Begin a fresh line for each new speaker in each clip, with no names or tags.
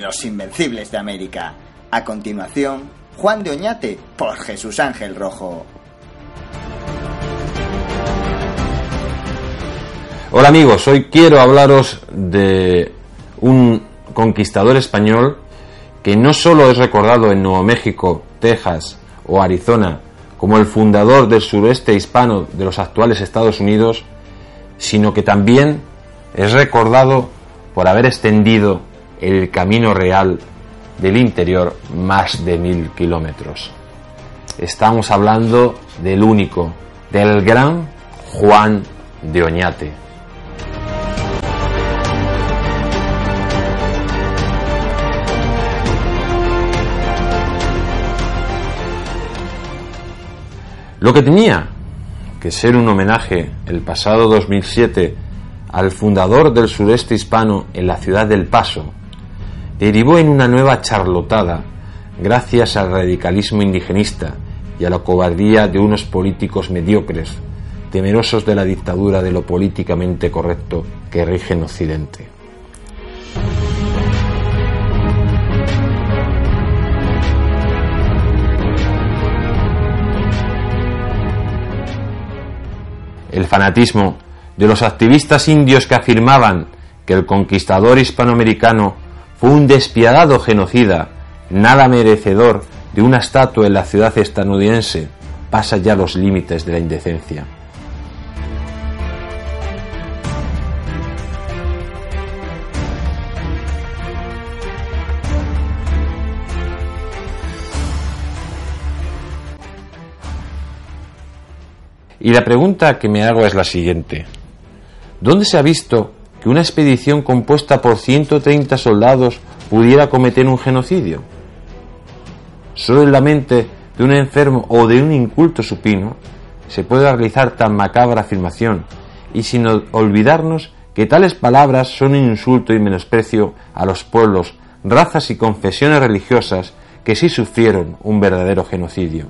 Los Invencibles de América. A continuación, Juan de Oñate por Jesús Ángel Rojo.
Hola amigos, hoy quiero hablaros de un conquistador español que no solo es recordado en Nuevo México, Texas o Arizona como el fundador del sureste hispano de los actuales Estados Unidos, sino que también es recordado por haber extendido el camino real del interior más de mil kilómetros. Estamos hablando del único, del gran Juan de Oñate. Lo que tenía que ser un homenaje el pasado 2007 al fundador del sureste hispano en la ciudad del Paso, derivó en una nueva charlotada gracias al radicalismo indigenista y a la cobardía de unos políticos mediocres, temerosos de la dictadura de lo políticamente correcto que rige en Occidente. El fanatismo de los activistas indios que afirmaban que el conquistador hispanoamericano fue un despiadado genocida, nada merecedor de una estatua en la ciudad estadounidense, pasa ya los límites de la indecencia. Y la pregunta que me hago es la siguiente. ¿Dónde se ha visto que una expedición compuesta por 130 soldados pudiera cometer un genocidio? Solo en la mente de un enfermo o de un inculto supino se puede realizar tan macabra afirmación, y sin olvidarnos que tales palabras son un insulto y menosprecio a los pueblos, razas y confesiones religiosas que sí sufrieron un verdadero genocidio.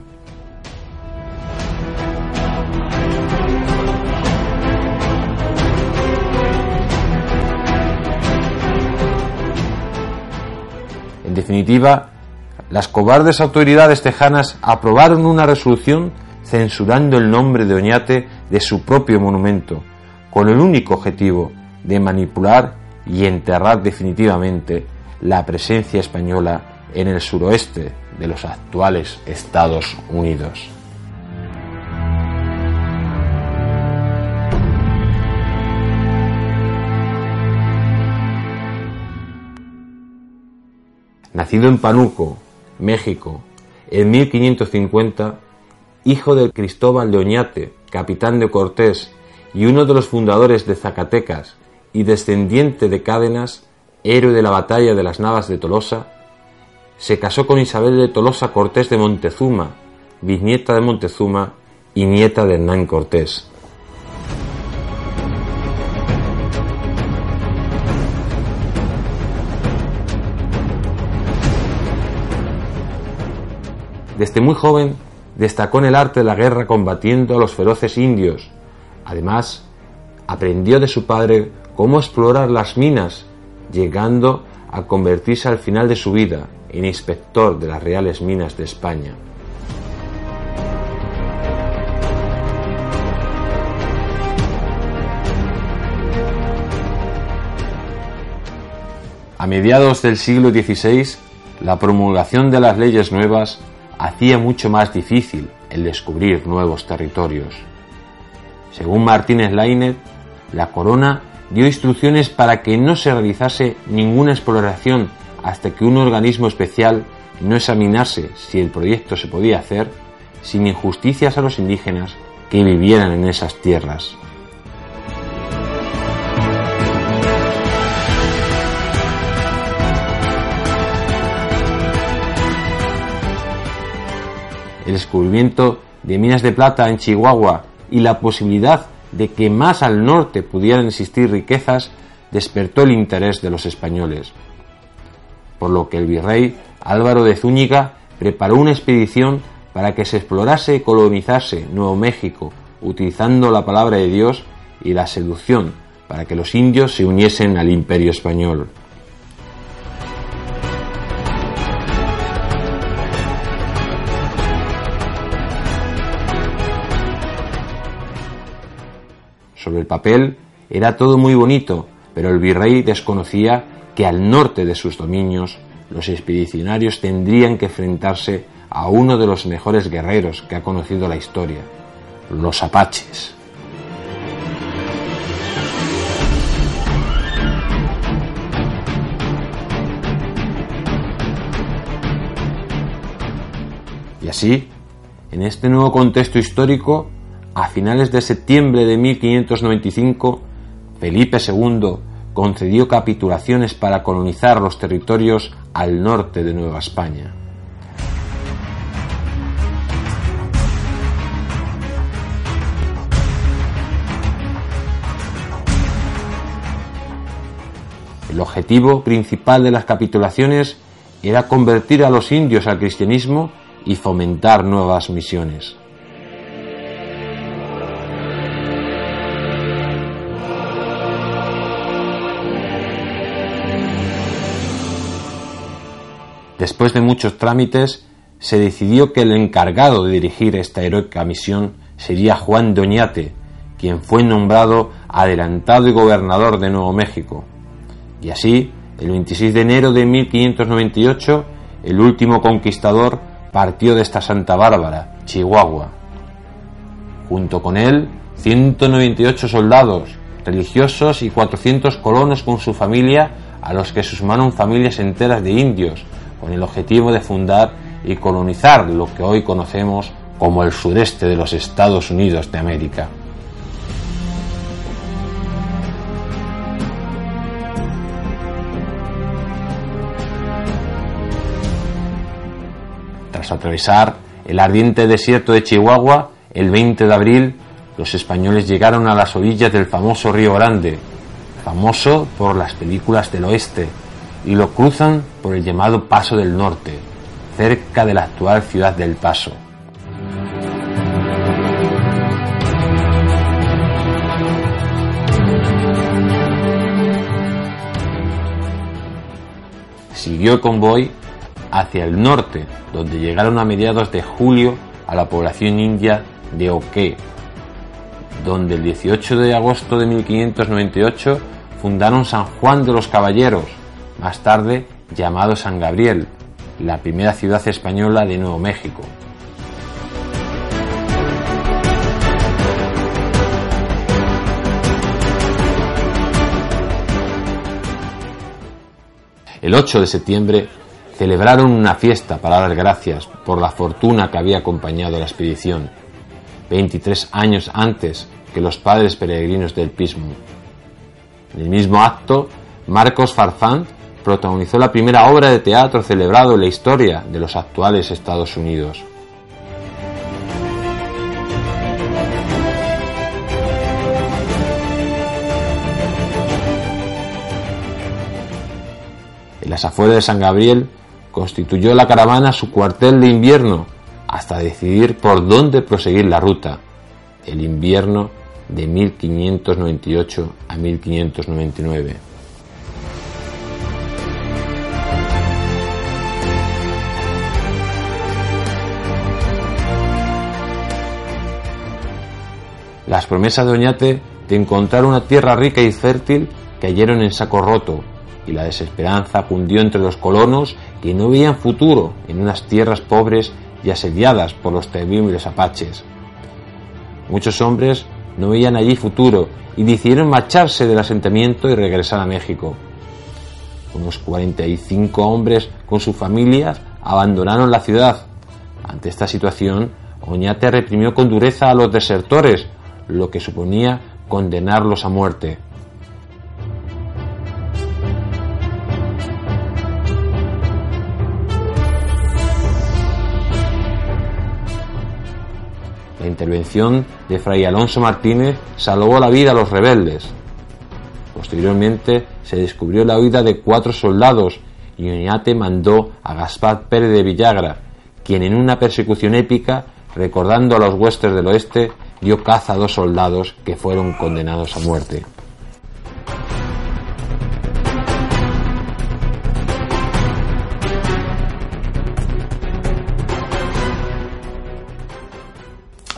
Definitiva, las cobardes autoridades tejanas aprobaron una resolución censurando el nombre de Oñate de su propio monumento, con el único objetivo de manipular y enterrar definitivamente la presencia española en el suroeste de los actuales Estados Unidos. Nacido en Panuco, México, en 1550, hijo de Cristóbal de Oñate, capitán de Cortés y uno de los fundadores de Zacatecas y descendiente de Cádenas, héroe de la batalla de las Navas de Tolosa, se casó con Isabel de Tolosa Cortés de Montezuma, bisnieta de Montezuma y nieta de Hernán Cortés. Desde muy joven destacó en el arte de la guerra combatiendo a los feroces indios. Además, aprendió de su padre cómo explorar las minas, llegando a convertirse al final de su vida en inspector de las Reales Minas de España. A mediados del siglo XVI, la promulgación de las leyes nuevas hacía mucho más difícil el descubrir nuevos territorios. Según Martínez Lainet, la corona dio instrucciones para que no se realizase ninguna exploración hasta que un organismo especial no examinase si el proyecto se podía hacer sin injusticias a los indígenas que vivieran en esas tierras. El descubrimiento de minas de plata en Chihuahua y la posibilidad de que más al norte pudieran existir riquezas despertó el interés de los españoles. Por lo que el virrey Álvaro de Zúñiga preparó una expedición para que se explorase y colonizase Nuevo México, utilizando la palabra de Dios y la seducción para que los indios se uniesen al imperio español. Sobre el papel era todo muy bonito, pero el virrey desconocía que al norte de sus dominios los expedicionarios tendrían que enfrentarse a uno de los mejores guerreros que ha conocido la historia, los apaches. Y así, en este nuevo contexto histórico, a finales de septiembre de 1595, Felipe II concedió capitulaciones para colonizar los territorios al norte de Nueva España. El objetivo principal de las capitulaciones era convertir a los indios al cristianismo y fomentar nuevas misiones. Después de muchos trámites, se decidió que el encargado de dirigir esta heroica misión sería Juan de Oñate, quien fue nombrado adelantado y gobernador de Nuevo México. Y así, el 26 de enero de 1598, el último conquistador partió de esta Santa Bárbara, Chihuahua. Junto con él, 198 soldados, religiosos y 400 colonos con su familia, a los que sumaron familias enteras de indios, con el objetivo de fundar y colonizar lo que hoy conocemos como el sureste de los Estados Unidos de América. Tras atravesar el ardiente desierto de Chihuahua, el 20 de abril, los españoles llegaron a las orillas del famoso Río Grande, famoso por las películas del oeste, y lo cruzan por el llamado Paso del Norte, cerca de la actual ciudad del Paso. Siguió el convoy hacia el norte, donde llegaron a mediados de julio a la población india de Oque, donde el 18 de agosto de 1598 fundaron San Juan de los Caballeros, más tarde llamado San Gabriel, la primera ciudad española de Nuevo México. El 8 de septiembre celebraron una fiesta para dar gracias por la fortuna que había acompañado la expedición, 23 años antes que los padres peregrinos del Pismo. En el mismo acto, Marcos Farfán protagonizó la primera obra de teatro celebrado en la historia de los actuales Estados Unidos. En las afueras de San Gabriel constituyó la caravana su cuartel de invierno hasta decidir por dónde proseguir la ruta, el invierno de 1598 a 1599. Las promesas de Oñate de encontrar una tierra rica y fértil cayeron en saco roto y la desesperanza cundió entre los colonos que no veían futuro en unas tierras pobres y asediadas por los temibles apaches. Muchos hombres no veían allí futuro y decidieron marcharse del asentamiento y regresar a México. Unos 45 hombres con sus familias abandonaron la ciudad. Ante esta situación, Oñate reprimió con dureza a los desertores, lo que suponía condenarlos a muerte. La intervención de Fray Alonso Martínez salvó la vida a los rebeldes. Posteriormente se descubrió la huida de cuatro soldados y Oñate mandó a Gaspar Pérez de Villagra, quien en una persecución épica, recordando a los huestes del oeste, dio caza a dos soldados que fueron condenados a muerte.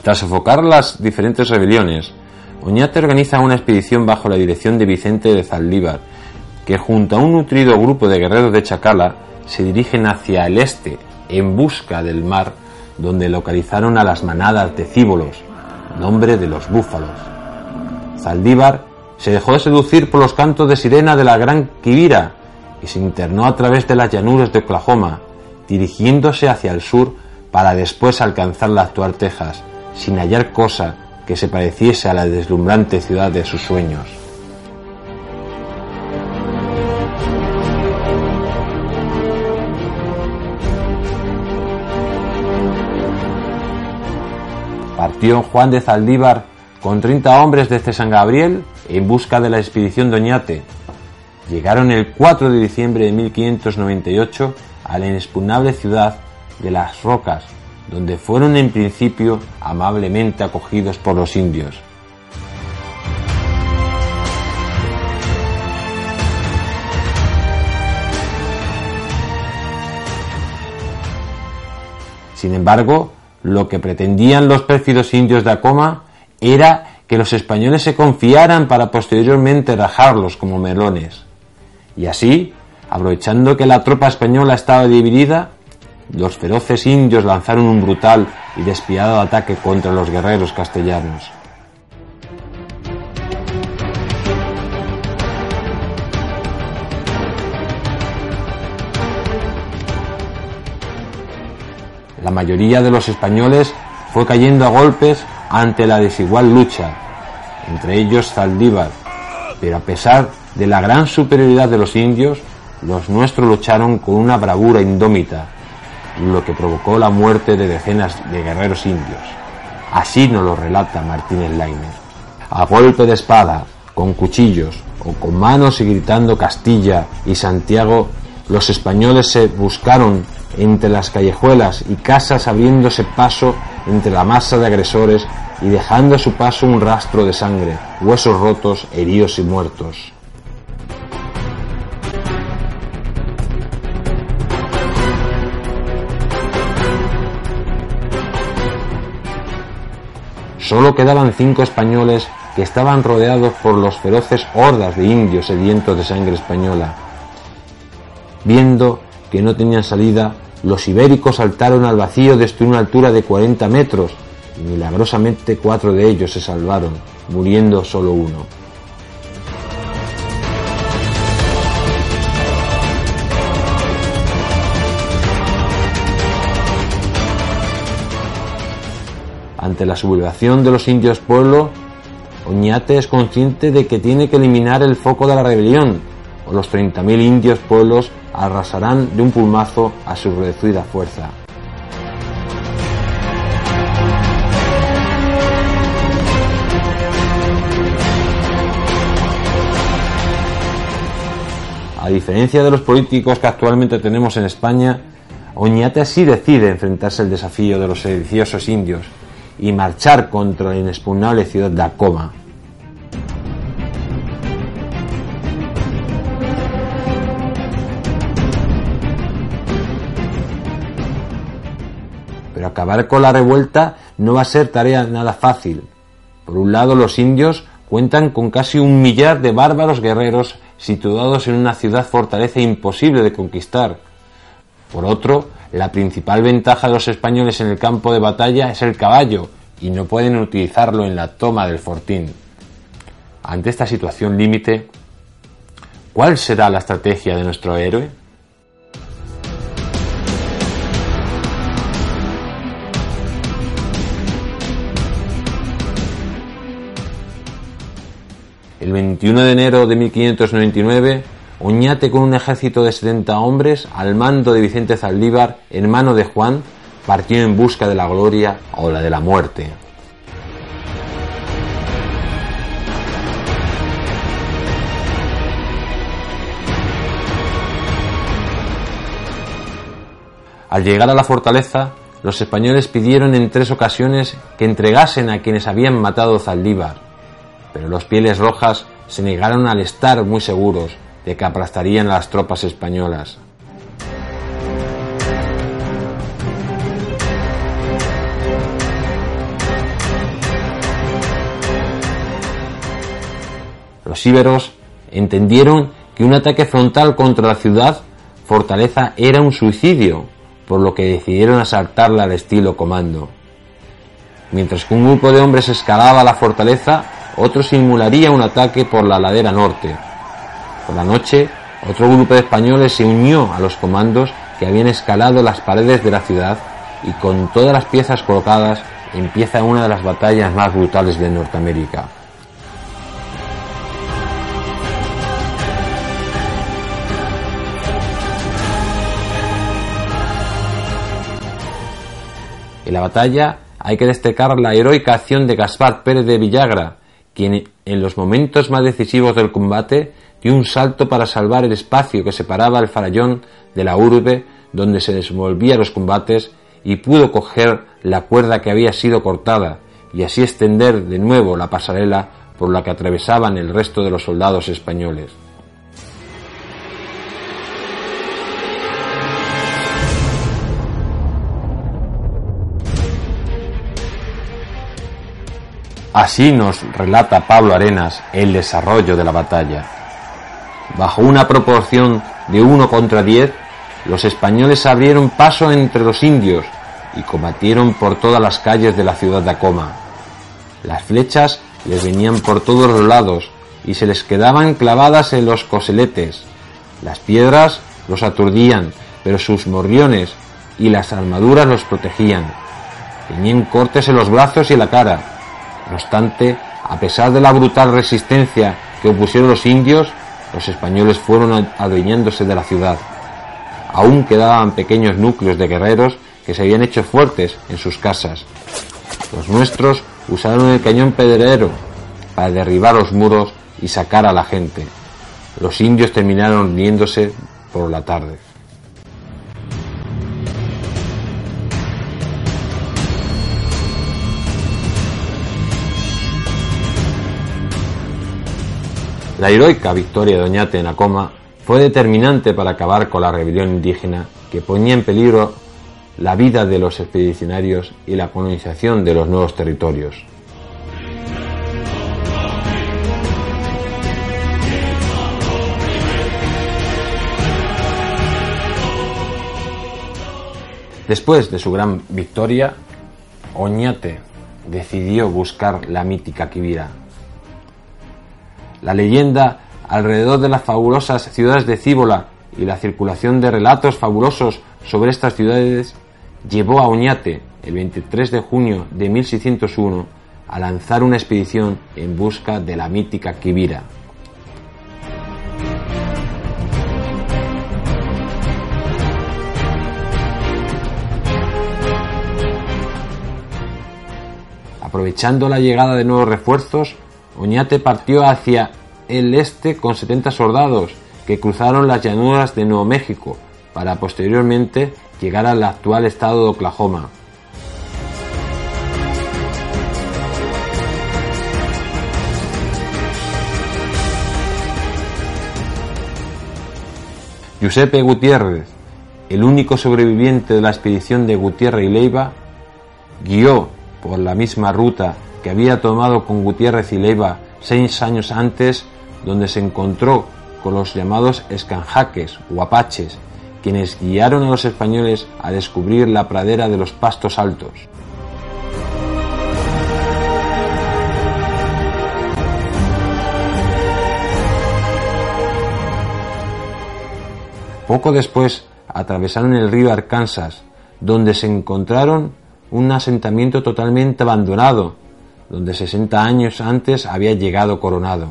Tras sofocar las diferentes rebeliones, Oñate organiza una expedición bajo la dirección de Vicente de Zaldívar, que junto a un nutrido grupo de guerreros de Chacala se dirigen hacia el este en busca del mar, donde localizaron a las manadas de cíbolos, nombre de los búfalos. Zaldívar se dejó de seducir por los cantos de sirena de la gran Quivira y se internó a través de las llanuras de Oklahoma, dirigiéndose hacia el sur para después alcanzar la actual Texas, sin hallar cosa que se pareciese a la deslumbrante ciudad de sus sueños. Partió Juan de Zaldívar con 30 hombres desde San Gabriel en busca de la expedición Doñate. Llegaron el 4 de diciembre de 1598 a la inexpugnable ciudad de Las Rocas, donde fueron en principio amablemente acogidos por los indios. Sin embargo, lo que pretendían los pérfidos indios de Acoma era que los españoles se confiaran para posteriormente rajarlos como melones. Y así, aprovechando que la tropa española estaba dividida, los feroces indios lanzaron un brutal y despiadado ataque contra los guerreros castellanos. La mayoría de los españoles fue cayendo a golpes ante la desigual lucha, entre ellos Zaldívar, pero a pesar de la gran superioridad de los indios, los nuestros lucharon con una bravura indómita, lo que provocó la muerte de decenas de guerreros indios. Así nos lo relata Martínez Lainer. A golpe de espada, con cuchillos o con manos y gritando Castilla y Santiago, los españoles se buscaron entre las callejuelas y casas abriéndose paso entre la masa de agresores y dejando a su paso un rastro de sangre, huesos rotos, heridos y muertos. Solo quedaban cinco españoles que estaban rodeados por los feroces hordas de indios sedientos de sangre española. Viendo que no tenían salida, los ibéricos saltaron al vacío desde una altura de 40 metros y milagrosamente cuatro de ellos se salvaron, muriendo solo uno. Ante la sublevación de los indios pueblo, Oñate es consciente de que tiene que eliminar el foco de la rebelión, o los 30.000 indios pueblos arrasarán de un pulmazo a su reducida fuerza. A diferencia de los políticos que actualmente tenemos en España, Oñate sí decide enfrentarse al desafío de los sediciosos indios y marchar contra la inexpugnable ciudad de Acoma. Acabar con la revuelta no va a ser tarea nada fácil. Por un lado, los indios cuentan con casi un millar de bárbaros guerreros situados en una ciudad fortaleza imposible de conquistar. Por otro, la principal ventaja de los españoles en el campo de batalla es el caballo, y no pueden utilizarlo en la toma del fortín. Ante esta situación límite, ¿cuál será la estrategia de nuestro héroe? El 21 de enero de 1599, Oñate con un ejército de 70 hombres al mando de Vicente Zaldívar, hermano de Juan, partió en busca de la gloria o la de la muerte. Al llegar a la fortaleza, los españoles pidieron en tres ocasiones que entregasen a quienes habían matado Zaldívar, pero los pieles rojas se negaron al estar muy seguros de que aplastarían a las tropas españolas. Los íberos entendieron que un ataque frontal contra la ciudad fortaleza era un suicidio, por lo que decidieron asaltarla al estilo comando. Mientras que un grupo de hombres escalaba la fortaleza, otro simularía un ataque por la ladera norte. Por la noche, otro grupo de españoles se unió a los comandos que habían escalado las paredes de la ciudad y con todas las piezas colocadas empieza una de las batallas más brutales de Norteamérica. En la batalla hay que destacar la heroica acción de Gaspar Pérez de Villagra, quien en los momentos más decisivos del combate dio un salto para salvar el espacio que separaba el farallón de la urbe donde se desenvolvían los combates y pudo coger la cuerda que había sido cortada y así extender de nuevo la pasarela por la que atravesaban el resto de los soldados españoles. Así nos relata Pablo Arenas el desarrollo de la batalla. Bajo una proporción de 1 contra 10, los españoles abrieron paso entre los indios y combatieron por todas las calles de la ciudad de Acoma. Las flechas les venían por todos los lados y se les quedaban clavadas en los coseletes. Las piedras los aturdían, pero sus morriones y las armaduras los protegían. Tenían cortes en los brazos y la cara, no obstante, a pesar de la brutal resistencia que opusieron los indios, los españoles fueron adueñándose de la ciudad. Aún quedaban pequeños núcleos de guerreros que se habían hecho fuertes en sus casas. Los nuestros usaron el cañón pedrero para derribar los muros y sacar a la gente. Los indios terminaron uniéndose por la tarde. La heroica victoria de Oñate en Acoma fue determinante para acabar con la rebelión indígena que ponía en peligro la vida de los expedicionarios y la colonización de los nuevos territorios. Después de su gran victoria, Oñate decidió buscar la mítica Quivira, la leyenda alrededor de las fabulosas ciudades de Cíbola y la circulación de relatos fabulosos sobre estas ciudades llevó a Oñate, el 23 de junio de 1601, a lanzar una expedición en busca de la mítica Kibira. Aprovechando la llegada de nuevos refuerzos, Oñate partió hacia el este con 70 soldados que cruzaron las llanuras de Nuevo México para posteriormente llegar al actual estado de Oklahoma. Giuseppe Gutiérrez, el único sobreviviente de la expedición de Gutiérrez y Leiva, guió por la misma ruta que había tomado con Gutiérrez y Leiva seis años antes, donde se encontró con los llamados escanjaques o apaches, quienes guiaron a los españoles a descubrir la pradera de los pastos altos. Poco después atravesaron el río Arkansas, donde se encontraron un asentamiento totalmente abandonado, donde 60 años antes había llegado Coronado.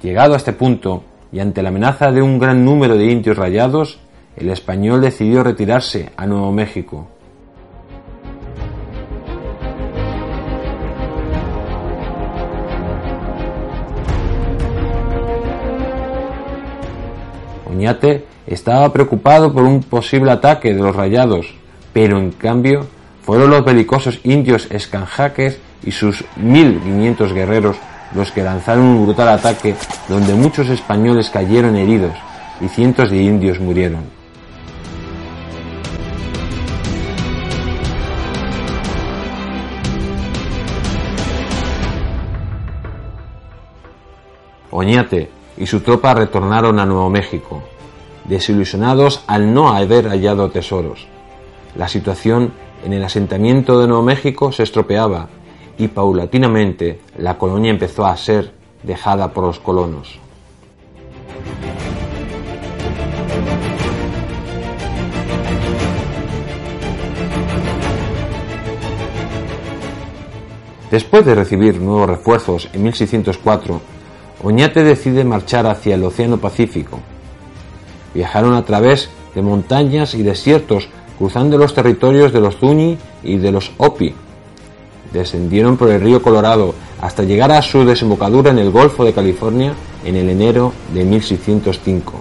Llegado a este punto, y ante la amenaza de un gran número de indios rayados, el español decidió retirarse a Nuevo México. Oñate estaba preocupado por un posible ataque de los rayados, pero en cambio fueron los belicosos indios escanjaques y sus 1500 guerreros los que lanzaron un brutal ataque donde muchos españoles cayeron heridos y cientos de indios murieron. Oñate y su tropa retornaron a Nuevo México, desilusionados al no haber hallado tesoros. La situación en el asentamiento de Nuevo México se estropeaba y paulatinamente la colonia empezó a ser dejada por los colonos. Después de recibir nuevos refuerzos en 1604, Oñate decide marchar hacia el Océano Pacífico. Viajaron a través de montañas y desiertos cruzando los territorios de los Zuni y de los Opi. Descendieron por el río Colorado hasta llegar a su desembocadura en el Golfo de California en el enero de 1605.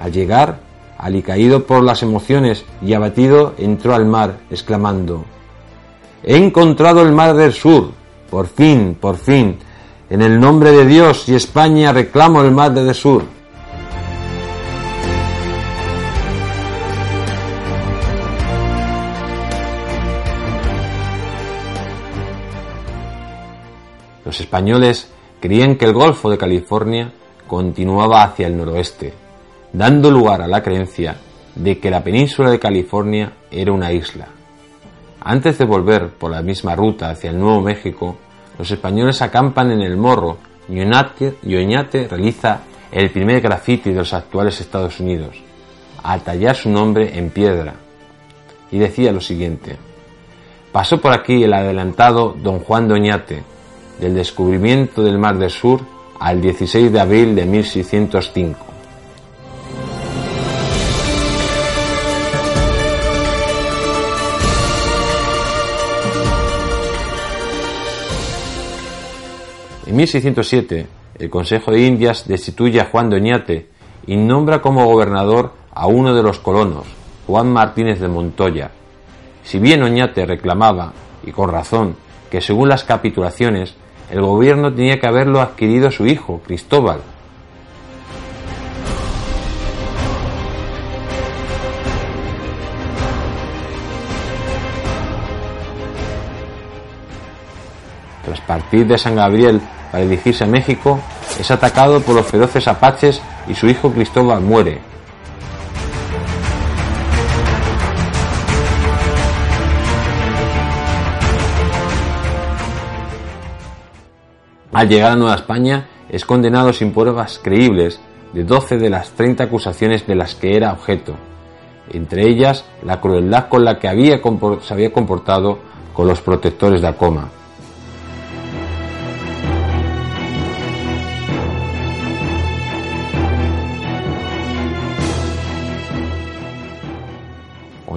Al llegar, alicaído por las emociones y abatido, entró al mar, exclamando He encontrado el mar del sur. Por fin, por fin. En el nombre de Dios y España reclamo el mar del sur. Los españoles creían que el Golfo de California continuaba hacia el noroeste, dando lugar a la creencia de que la península de California era una isla. Antes de volver por la misma ruta hacia el Nuevo México, los españoles acampan en el Morro y Oñate realiza el primer grafiti de los actuales Estados Unidos, al tallar su nombre en piedra. Y decía lo siguiente, pasó por aquí el adelantado don Juan de Oñate, del descubrimiento del Mar del Sur al 16 de abril de 1605. En 1607, el Consejo de Indias destituye a Juan de Oñate y nombra como gobernador a uno de los colonos, Juan Martínez de Montoya. Si bien Oñate reclamaba, y con razón, que según las capitulaciones, el gobierno tenía que haberlo adquirido su hijo, Cristóbal, tras partir de San Gabriel para dirigirse a México, es atacado por los feroces apaches y su hijo Cristóbal muere. Al llegar a Nueva España, es condenado sin pruebas creíbles de 12 de las 30 acusaciones de las que era objeto, entre ellas la crueldad con la que había se había comportado con los protectores de Acoma.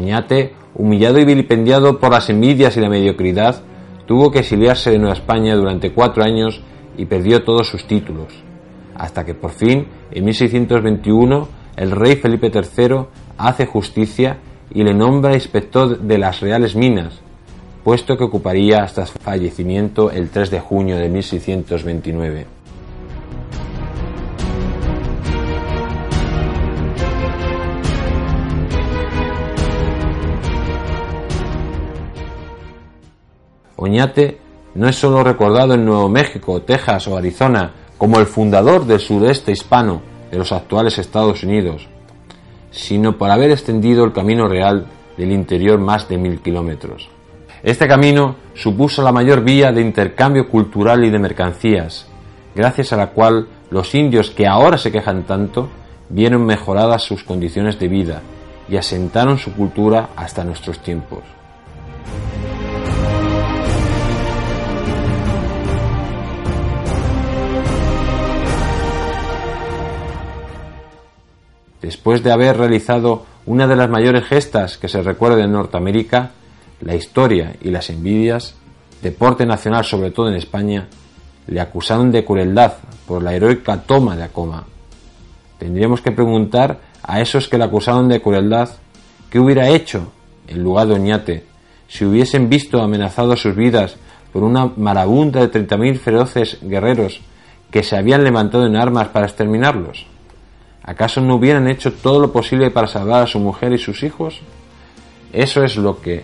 Oñate, humillado y vilipendiado por las envidias y la mediocridad, tuvo que exiliarse de Nueva España durante cuatro años y perdió todos sus títulos, hasta que por fin, en 1621, el rey Felipe III hace justicia y le nombra inspector de las Reales Minas, puesto que ocuparía hasta su fallecimiento el 3 de junio de 1629. Oñate no es solo recordado en Nuevo México, Texas o Arizona como el fundador del sureste hispano de los actuales Estados Unidos, sino por haber extendido el camino real del interior más de mil kilómetros. Este camino supuso la mayor vía de intercambio cultural y de mercancías, gracias a la cual los indios que ahora se quejan tanto vieron mejoradas sus condiciones de vida y asentaron su cultura hasta nuestros tiempos. Después de haber realizado una de las mayores gestas que se recuerda en Norteamérica, la historia y las envidias, deporte nacional sobre todo en España, le acusaron de crueldad por la heroica toma de Acoma. Tendríamos que preguntar a esos que le acusaron de crueldad qué hubiera hecho en lugar de Oñate si hubiesen visto amenazadas sus vidas por una marabunta de 30.000 feroces guerreros que se habían levantado en armas para exterminarlos. ¿Acaso no hubieran hecho todo lo posible para salvar a su mujer y sus hijos? Eso es lo que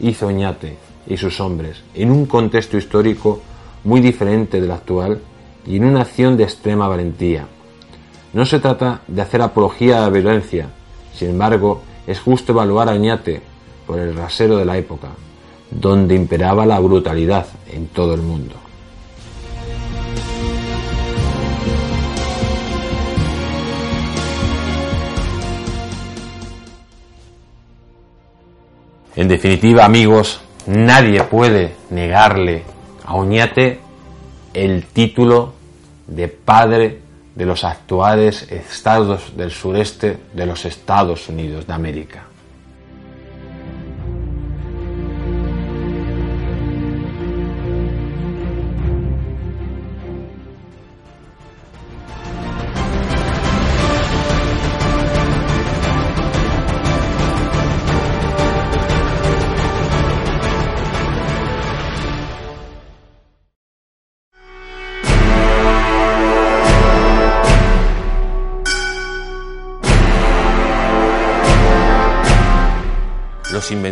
hizo Oñate y sus hombres en un contexto histórico muy diferente del actual y en una acción de extrema valentía. No se trata de hacer apología a la violencia, sin embargo, es justo evaluar a Oñate por el rasero de la época, donde imperaba la brutalidad en todo el mundo. En definitiva, amigos, nadie puede negarle a Oñate el título de padre de los actuales estados del sureste de los Estados Unidos de América.